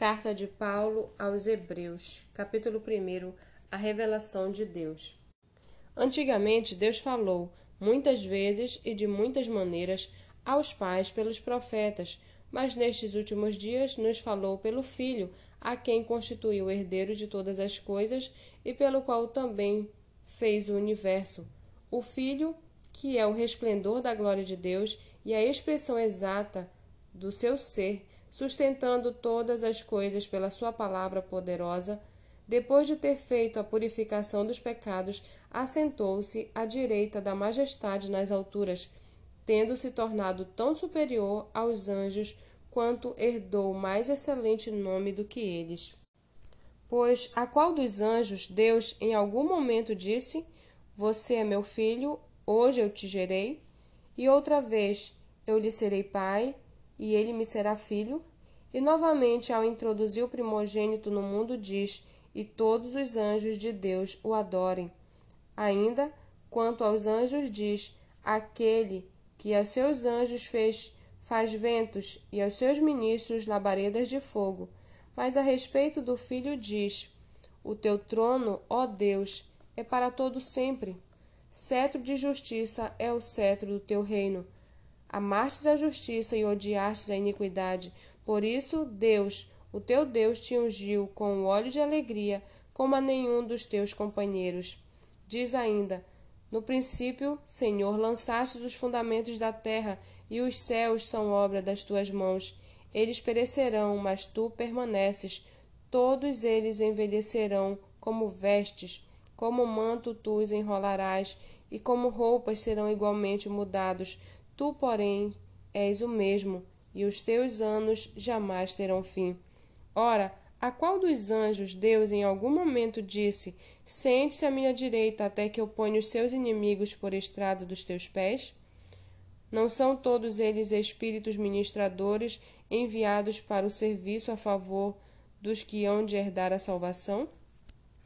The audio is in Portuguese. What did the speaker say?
Carta de Paulo aos Hebreus, capítulo 1 A revelação de Deus. Antigamente, Deus falou, muitas vezes e de muitas maneiras, aos pais pelos profetas, mas nestes últimos dias nos falou pelo Filho, a quem constituiu o herdeiro de todas as coisas e pelo qual também fez o universo. O Filho, que é o resplendor da glória de Deus e a expressão exata do seu ser, sustentando todas as coisas pela sua palavra poderosa, depois de ter feito a purificação dos pecados, assentou-se à direita da majestade nas alturas, tendo se tornado tão superior aos anjos quanto herdou mais excelente nome do que eles. Pois a qual dos anjos Deus em algum momento disse: Você é meu filho, hoje eu te gerei? E outra vez, eu lhe serei pai, e ele me será filho? E novamente, ao introduzir o primogênito no mundo, diz: E todos os anjos de Deus o adorem. Ainda, quanto aos anjos, diz: Aquele que a seus anjos fez faz ventos e aos seus ministros labaredas de fogo. Mas a respeito do filho diz: O teu trono, ó Deus, é para todo sempre. Cetro de justiça é o cetro do teu reino. Amastes a justiça e odiastes a iniquidade. Por isso, Deus, o teu Deus, te ungiu com o óleo de alegria, como a nenhum dos teus companheiros. Diz ainda: No princípio, Senhor, lançastes os fundamentos da terra, e os céus são obra das tuas mãos. Eles perecerão, mas tu permaneces. Todos eles envelhecerão como vestes, como manto tu os enrolarás, e como roupas serão igualmente mudados. Tu, porém, és o mesmo, e os teus anos jamais terão fim. Ora, a qual dos anjos Deus em algum momento disse: Sente-se à minha direita até que eu ponha os seus inimigos por estrado dos teus pés? Não são todos eles espíritos ministradores enviados para o serviço a favor dos que hão de herdar a salvação?